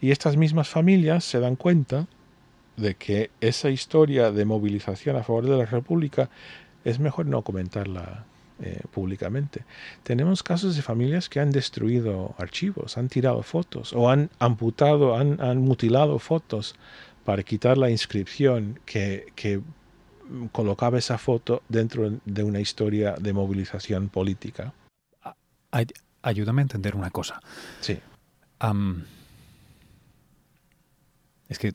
Y estas mismas familias se dan cuenta de que esa historia de movilización a favor de la República es mejor no comentarla eh, públicamente. Tenemos casos de familias que han destruido archivos, han tirado fotos o han amputado, han, mutilado fotos para quitar la inscripción que colocaba esa foto dentro de una historia de movilización política. ayúdame a entender una cosa. Sí. es que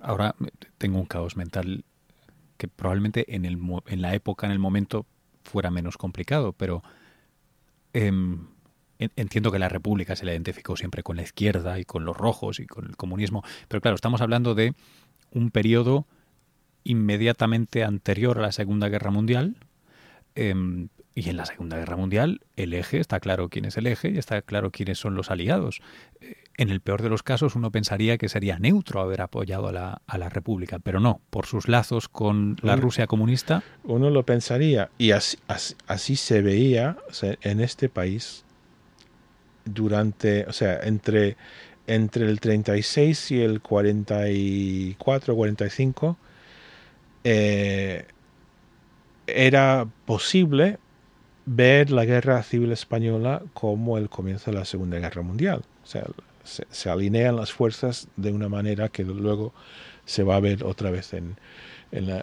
ahora tengo un caos mental que probablemente en, el, en la época, en el momento, fuera menos complicado, pero em, entiendo que la República se la identificó siempre con la izquierda y con los rojos y con el comunismo, pero claro, estamos hablando de un periodo inmediatamente anterior a la Segunda Guerra Mundial. Em, y en la Segunda Guerra Mundial el eje, está claro quién es el eje y está claro quiénes son los aliados. Eh, en el peor de los casos uno pensaría que sería neutro haber apoyado a la, a la República, pero no, por sus lazos con la Rusia comunista. Uno lo pensaría y así, así, se veía en este país durante, o sea, entre, entre el 36 y el 44, 45 eh, era posible ver la guerra civil española como el comienzo de la Segunda Guerra Mundial. O sea, se, alinean las fuerzas de una manera que luego se va a ver otra vez en,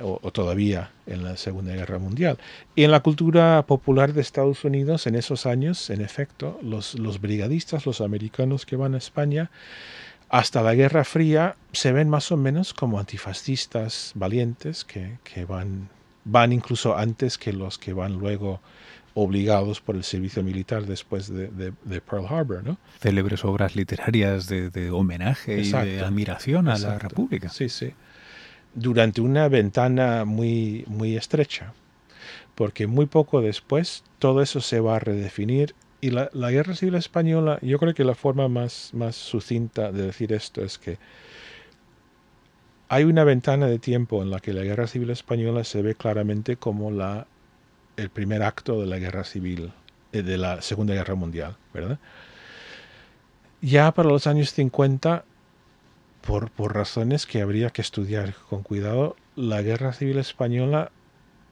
o, todavía en la Segunda Guerra Mundial. Y en la cultura popular de Estados Unidos, en esos años, en efecto, los, los brigadistas, los americanos que van a España, hasta la Guerra Fría se ven más o menos como antifascistas valientes que, van, van incluso antes que los que van luego obligados por el servicio militar después de, Pearl Harbor. ¿no? Célebres obras literarias de, homenaje y de admiración a la República. Sí, sí. Durante una ventana muy, muy estrecha, porque muy poco después todo eso se va a redefinir y la, guerra civil española, yo creo que la forma más, más sucinta de decir esto es que hay una ventana de tiempo en la que la guerra civil española se ve claramente como la, el primer acto de la guerra civil, eh, de la Segunda Guerra Mundial, ¿verdad? Ya para los años 50, por, por razones que habría que estudiar con cuidado, la Guerra Civil Española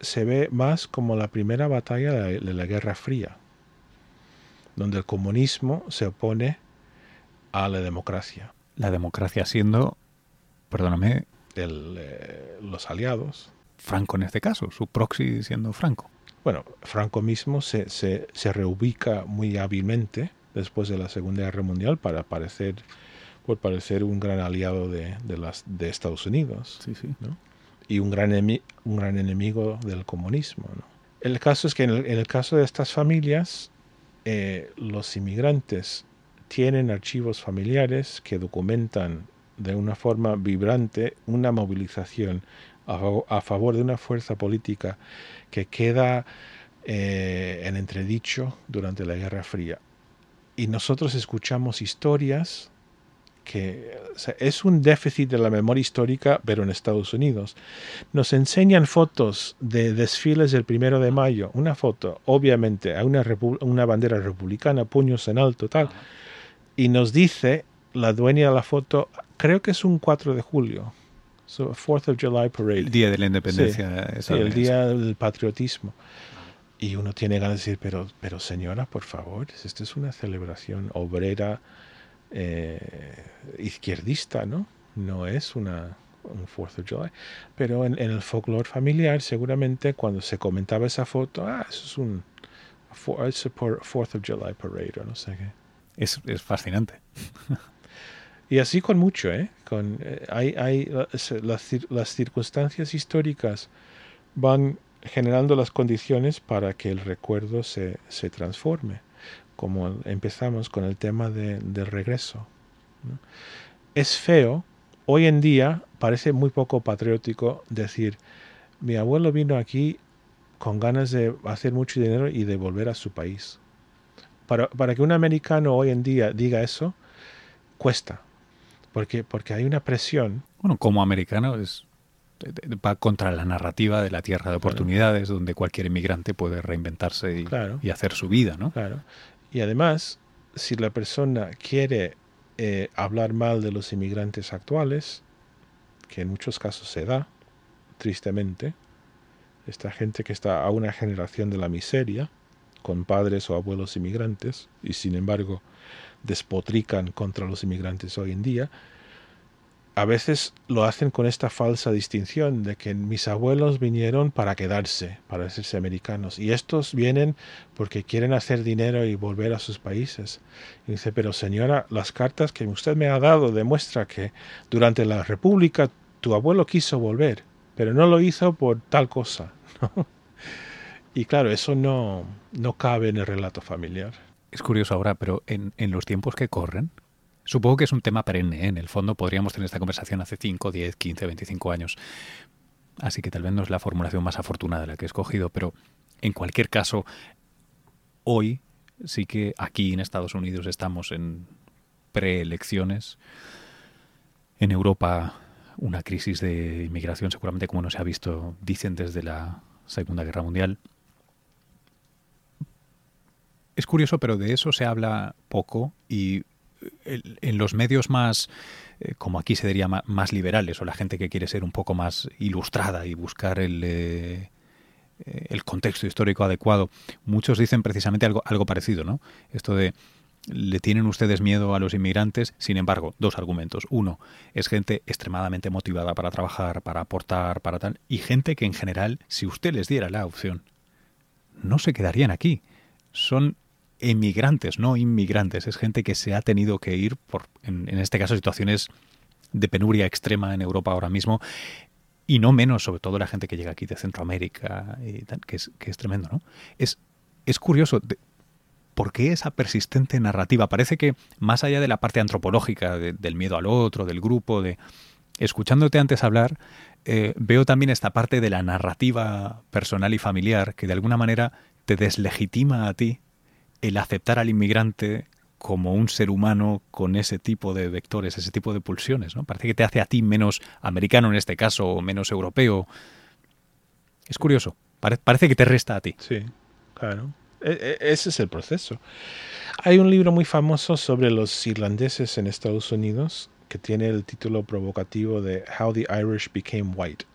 se ve más como la primera batalla de la, Guerra Fría, donde el comunismo se opone a la democracia. La democracia siendo, perdóname, eh, los aliados. Franco en este caso, su proxy siendo Franco. Bueno, Franco mismo se, se, se reubica muy hábilmente después de la Segunda Guerra Mundial para parecer, por parecer un gran aliado de, de las, de Estados Unidos. Sí, sí. ¿no? y un gran, un gran enemigo del comunismo. El caso es que en el, caso de estas familias, eh, los inmigrantes tienen archivos familiares que documentan de una forma vibrante una movilización a, favor de una fuerza política que queda eh, en entredicho durante la Guerra Fría. Y nosotros escuchamos historias que es un déficit de la memoria histórica, pero en Estados Unidos. Nos enseñan fotos de desfiles del primero de mayo, una foto, obviamente, a una, una bandera republicana, puños en alto, tal, y nos dice la dueña de la foto, creo que es un 4 de julio, so, Fourth of July Parade. El día de la independencia. Sí, el día del patriotismo. Y uno tiene ganas de decir, pero, pero señora, por favor, esta es una celebración obrera eh, izquierdista, ¿no? No es una, un Fourth of July. Pero en, el folclore familiar, seguramente cuando se comentaba esa foto, ah, eso es un Fourth of July parade, no sé qué. Es, es fascinante. y así con mucho, ¿eh? Con, eh, hay, hay las, las circunstancias históricas van generando las condiciones para que el recuerdo se, se transforme como empezamos con el tema de, del regreso. Es feo, hoy en día parece muy poco patriótico decir, mi abuelo vino aquí con ganas de hacer mucho dinero y de volver a su país. Para, para que un americano hoy en día diga eso, cuesta, porque, porque hay una presión. Bueno, como americano es va contra la narrativa de la tierra de oportunidades, donde cualquier inmigrante puede reinventarse y, y, hacer su vida, ¿no? Claro. Y además, si la persona quiere eh, hablar mal de los inmigrantes actuales, que en muchos casos se da, tristemente, esta gente que está a una generación de la miseria, con padres o abuelos inmigrantes, y sin embargo despotrican contra los inmigrantes hoy en día, a veces lo hacen con esta falsa distinción de que mis abuelos vinieron para quedarse, para hacerse americanos, y estos vienen porque quieren hacer dinero y volver a sus países. Y dice, pero señora, las cartas que usted me ha dado demuestra que durante la República tu abuelo quiso volver, pero no lo hizo por tal cosa. (laughs) Y claro, eso no, no cabe en el relato familiar. Es curioso ahora, pero en, en los tiempos que corren, Supongo que es un tema perenne. ¿eh? En el fondo podríamos tener esta conversación hace 5, 10, 15, 25 años. Así que tal vez no es la formulación más afortunada la que he escogido, pero en cualquier caso, hoy sí que aquí en Estados Unidos estamos en preelecciones. En Europa una crisis de inmigración seguramente como no se ha visto, dicen desde la Segunda Guerra Mundial. Es curioso, pero de eso se habla poco y en los medios más, eh, como aquí se diría, más liberales, o la gente que quiere ser un poco más ilustrada y buscar el, eh, eh, el contexto histórico adecuado, muchos dicen precisamente algo, algo parecido, ¿no? Esto de le tienen ustedes miedo a los inmigrantes, sin embargo, dos argumentos. Uno, es gente extremadamente motivada para trabajar, para aportar, para tal, y gente que en general, si usted les diera la opción, no se quedarían aquí. Son emigrantes, no inmigrantes. Es gente que se ha tenido que ir por, en, este caso, situaciones de penuria extrema en Europa ahora mismo. Y no menos, sobre todo la gente que llega aquí de Centroamérica, que, es, que es tremendo, ¿no? Es, es curioso. ¿Por qué esa persistente narrativa? Parece que más allá de la parte antropológica, del miedo al otro, del grupo, de escuchándote antes hablar, eh, veo también esta parte de la narrativa personal y familiar que de alguna manera te deslegitima a ti el aceptar al inmigrante como un ser humano con ese tipo de vectores, ese tipo de pulsiones, ¿no? Parece que te hace a ti menos americano en este caso, o menos europeo. Es curioso. parece que te resta a ti. Sí, claro. E, e, ese es el proceso. Hay un libro muy famoso sobre los irlandeses en Estados Unidos que tiene el título provocativo de How the Irish Became White.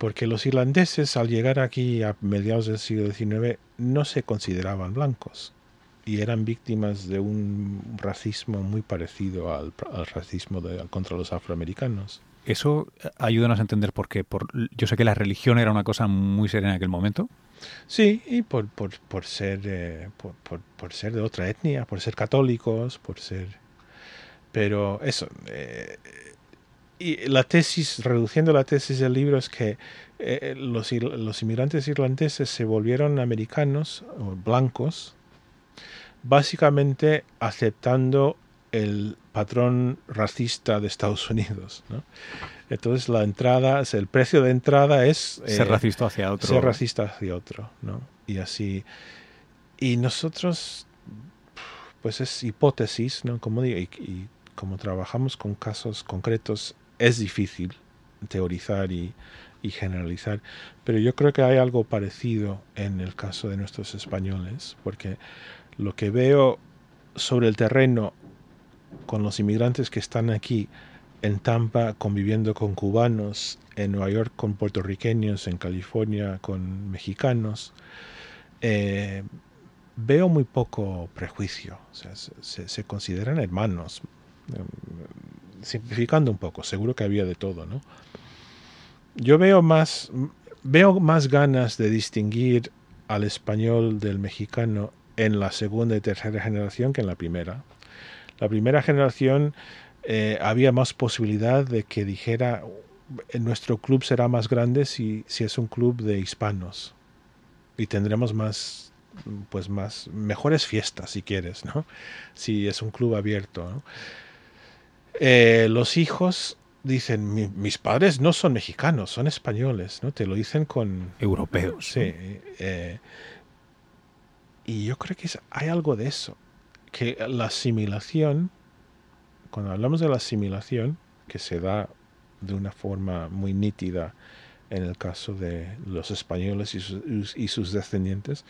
Porque los irlandeses al llegar aquí a mediados del siglo XIX no se consideraban blancos y eran víctimas de un racismo muy parecido al, racismo contra los afroamericanos. Eso ayúdanos a entender por qué. Por, yo sé que la religión era una cosa muy seria en aquel momento. Sí, y por, por, por ser, eh, por, por, ser de otra etnia, por ser católicos, por ser... Pero eso... Eh, y la tesis, reduciendo la tesis del libro, es que los, los inmigrantes irlandeses se volvieron americanos o blancos básicamente aceptando el patrón racista de Estados Unidos. Entonces la entrada, el precio de entrada es ser eh, racista hacia otro. Ser racista hacia otro, ¿no? Y así. Y nosotros, pues es hipótesis, ¿no? Como digo, y, como trabajamos con casos concretos, es difícil teorizar y, generalizar. Pero yo creo que hay algo parecido en el caso de nuestros españoles, porque lo que veo sobre el terreno con los inmigrantes que están aquí en Tampa conviviendo con cubanos, en Nueva York con puertorriqueños, en California con mexicanos, eh, veo muy poco prejuicio. se, consideran hermanos, simplificando un poco, seguro que había de todo, ¿no? Yo veo más, veo más ganas de distinguir al español del mexicano en la segunda y tercera generación que en la primera. La primera generación eh, había más posibilidad de que dijera nuestro club será más grande si, si es un club de hispanos y tendremos más pues más mejores fiestas si quieres no si es un club abierto eh, los hijos dicen mis padres no son mexicanos son españoles no te lo dicen con europeos sí eh, y yo creo que hay algo de eso, que la asimilación, cuando hablamos de la asimilación, que se da de una forma muy nítida en el caso de los españoles y sus, descendientes,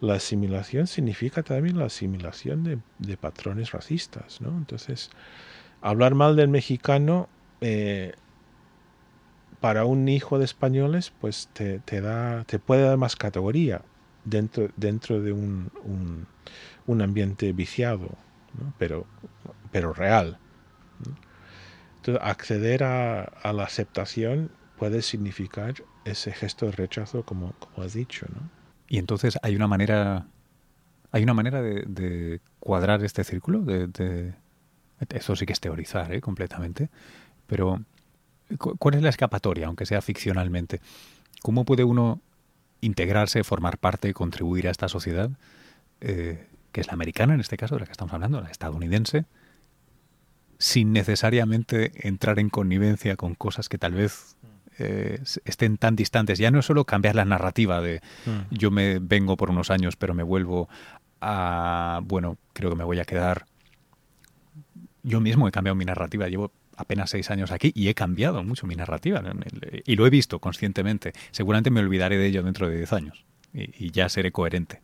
la asimilación significa también la asimilación de, patrones racistas, ¿no? Entonces, hablar mal del mexicano eh, para un hijo de españoles, pues te, te, da, te puede dar más categoría dentro, dentro de un, un, ambiente viciado, pero, pero real. Entonces, acceder a, la aceptación puede significar ese gesto de rechazo, como, como has dicho. ¿no? Y entonces hay una manera, hay una manera de, cuadrar este círculo. De, eso sí que es teorizar ¿eh? completamente. Pero, ¿cuál es la escapatoria, aunque sea ficcionalmente? ¿Cómo puede uno integrarse, formar parte, contribuir a esta sociedad, eh, que es la americana en este caso, de la que estamos hablando, la estadounidense, sin necesariamente entrar en connivencia con cosas que tal vez eh, estén tan distantes. Ya no es solo cambiar la narrativa de mm. yo me vengo por unos años, pero me vuelvo a, bueno, creo que me voy a quedar. Yo mismo he cambiado mi narrativa, llevo apenas seis años aquí y he cambiado mucho mi narrativa y lo he visto conscientemente. Seguramente me olvidaré de ello dentro de diez años y, ya seré coherente.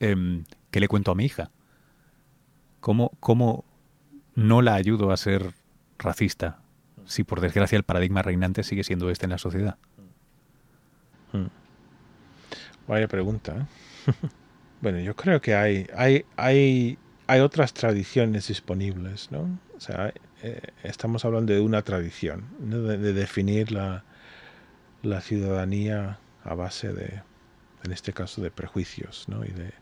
Em, ¿Qué le cuento a mi hija? ¿Cómo, ¿Cómo no la ayudo a ser racista si por desgracia el paradigma reinante sigue siendo este en la sociedad? Hmm. Vaya pregunta. ¿eh? (laughs) bueno, yo creo que hay, hay, hay, hay otras tradiciones disponibles, ¿no? O sea, eh, estamos hablando de una tradición, de, definir la, la, ciudadanía a base de, en este caso, de prejuicios ¿no? y de,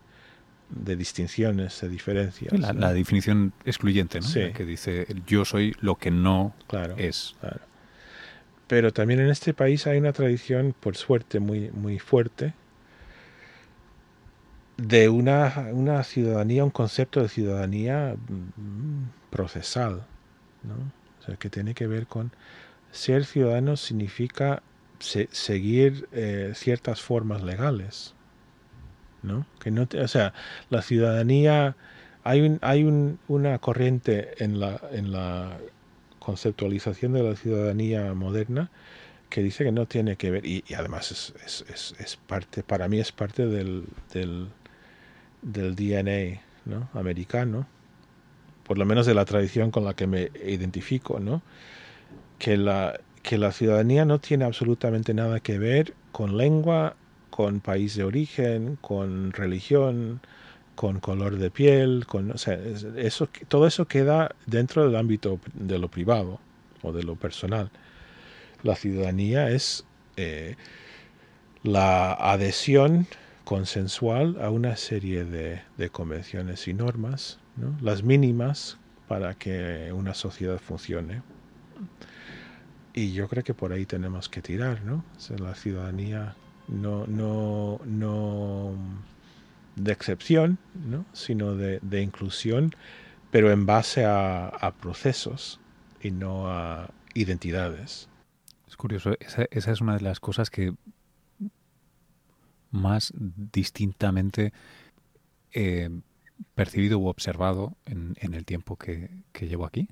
de distinciones, de diferencias. La, definición excluyente, ¿no? que dice yo soy lo que no claro, es. Claro. Pero también en este país hay una tradición, por suerte, muy, muy fuerte de una, una ciudadanía, un concepto de ciudadanía mm, procesal, ¿no? O sea, que tiene que ver con ser ciudadano significa seguir eh, ciertas formas legales, ¿no? Que no o sea, la ciudadanía hay un, hay un, una corriente en la en la conceptualización de la ciudadanía moderna que dice que no tiene que ver y, además es, es, es, parte para mí es parte del, del DNA ¿no? americano por lo menos de la tradición con la que me identifico, ¿no? que, la, ciudadanía no tiene absolutamente nada que ver con lengua, con país de origen, con religión, con color de piel, todo eso queda dentro del ámbito de lo privado o de lo personal. La ciudadanía es eh, la adhesión consensual a una serie de, convenciones y normas, las mínimas para que una sociedad funcione. Y yo creo que por ahí tenemos que tirar, ¿no? la ciudadanía no, no, no de excepción, ¿no? sino de, inclusión, pero en base a, procesos y no a identidades. Es curioso, esa, es una de las cosas que más distintamente he percibido u observado en, el tiempo que, llevo aquí.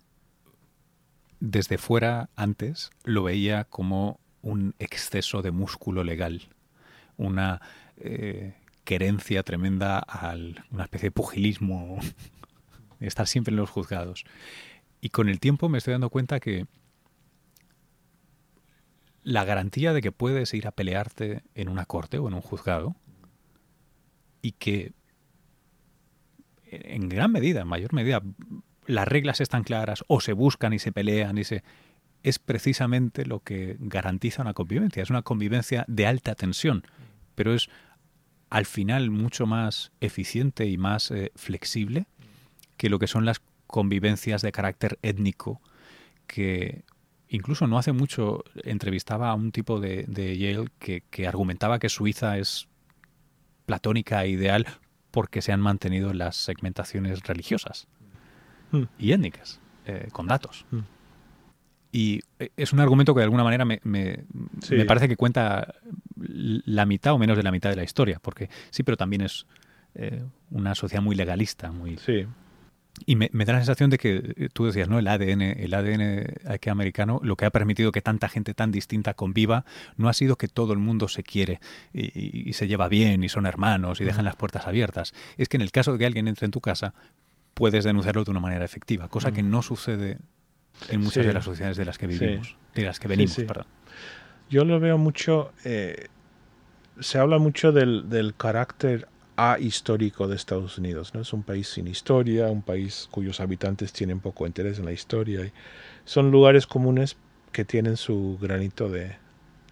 Desde fuera, antes, lo veía como un exceso de músculo legal, una eh, querencia tremenda a una especie de pugilismo, (laughs) estar siempre en los juzgados. Y con el tiempo me estoy dando cuenta que la garantía de que puedes ir a pelearte en una corte o en un juzgado y que en gran medida, en mayor medida, las reglas están claras o se buscan y se pelean y se es precisamente lo que garantiza una convivencia. Es una convivencia de alta tensión, pero es al final mucho más eficiente y más eh, flexible que lo que son las convivencias de carácter étnico que incluso no hace mucho entrevistaba a un tipo de, Yale que, argumentaba que Suiza es platónica e ideal porque se han mantenido las segmentaciones religiosas hmm. y étnicas, eh, con datos. Hmm. Y eh, es un argumento que de alguna manera me, me, parece que cuenta la mitad o menos de la mitad de la historia, porque sí, pero también es eh, una sociedad muy legalista, muy... Sí. Y me, da la sensación de que eh, tú decías, ¿no? El ADN, el ADN aquí americano, lo que ha permitido que tanta gente tan distinta conviva, no ha sido que todo el mundo se quiere y, se lleva bien y son hermanos y dejan las puertas abiertas. Es que en el caso de que alguien entre en tu casa, puedes denunciarlo de una manera efectiva, cosa que no sucede en muchas de las sociedades de las que vivimos, de las que venimos. Yo lo veo mucho, eh, se habla mucho del, del carácter ahistórico de Estados Unidos. ¿no? Es un país sin historia, un país cuyos habitantes tienen poco interés en la historia. Y son lugares comunes que tienen su granito de,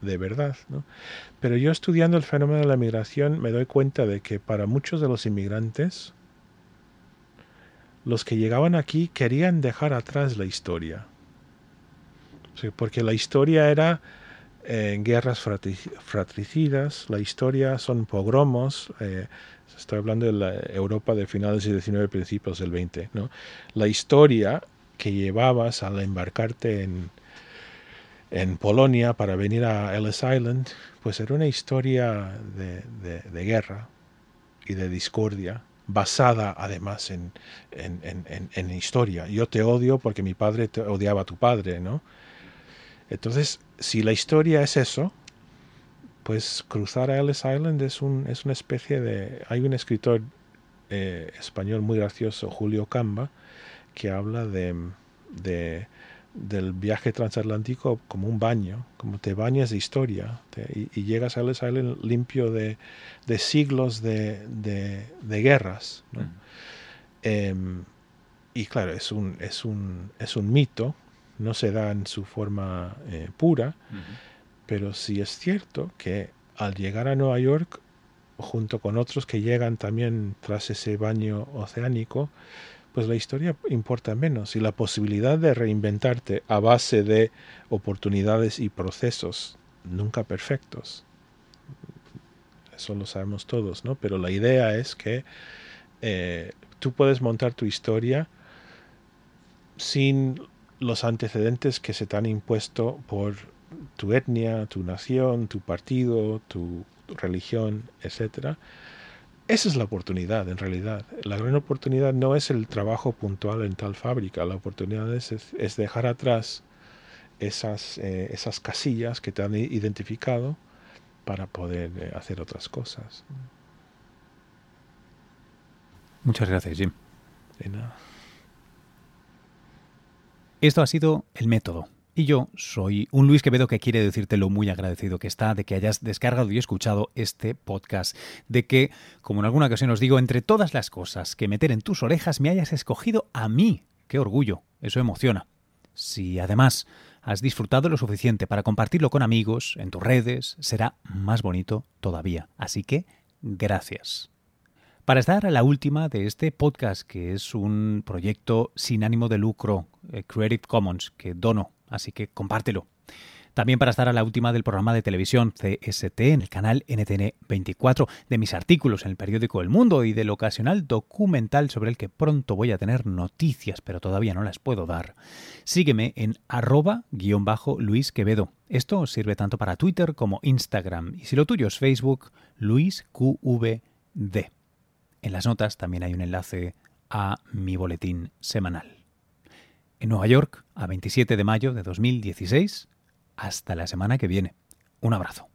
de verdad. Pero yo estudiando el fenómeno de la migración me doy cuenta de que para muchos de los inmigrantes los que llegaban aquí querían dejar atrás la historia. porque la historia era eh, guerras fratricidas, la historia son pogromos, eh, estoy hablando de la Europa de finales del 19 principios del 20, ¿no? la historia que llevabas al embarcarte en, en Polonia para venir a Ellis Island, pues era una historia de guerra y de discordia basada además en, en, historia. Yo te odio porque mi padre te odiaba a tu padre, ¿no? Entonces, si la historia es eso, pues cruzar a Ellis Island es, un, es una especie de... Hay un escritor eh, español muy gracioso, Julio Camba, que habla de, de del viaje transatlántico como un baño, como te bañas de historia y, llegas a Ellis Island limpio de, siglos de, guerras. Em, y claro, es un, es, un, es un mito, no se da en su forma eh, pura, pero sí es cierto que al llegar a Nueva York, junto con otros que llegan también tras ese baño oceánico, pues la historia importa menos y la posibilidad de reinventarte a base de oportunidades y procesos nunca perfectos. Eso lo sabemos todos, ¿no? Pero la idea es que eh, tú puedes montar tu historia sin los antecedentes que se te han impuesto por tu etnia, tu nación, tu partido, tu religión, etcétera, esa es la oportunidad, en realidad. La gran oportunidad no es el trabajo puntual en tal fábrica, la oportunidad es, dejar atrás esas, eh, esas casillas que te han identificado para poder eh, hacer otras cosas. Muchas gracias, Jim. De nada. Esto ha sido el método. Y yo soy un Luis Quevedo que quiere decirte lo muy agradecido que está de que hayas descargado y escuchado este podcast, de que, como en alguna ocasión os digo, entre todas las cosas que meter en tus orejas me hayas escogido a mí. ¡Qué orgullo! Eso emociona. Si además has disfrutado lo suficiente para compartirlo con amigos, en tus redes, será más bonito todavía. Así que, gracias. Para estar a la última de este podcast, que es un proyecto sin ánimo de lucro, eh, Creative Commons, que dono, así que compártelo. También para estar a la última del programa de televisión CST en el canal NTN 24, de mis artículos en el periódico El Mundo y del ocasional documental sobre el que pronto voy a tener noticias, pero todavía no las puedo dar. Sígueme en arroba guion bajo Luis Quevedo. Esto sirve tanto para Twitter como Instagram. Y si lo tuyo es Facebook, LuisQVD. En las notas también hay un enlace a mi boletín semanal. En Nueva York, a 27 de mayo de 2016, hasta la semana que viene. Un abrazo.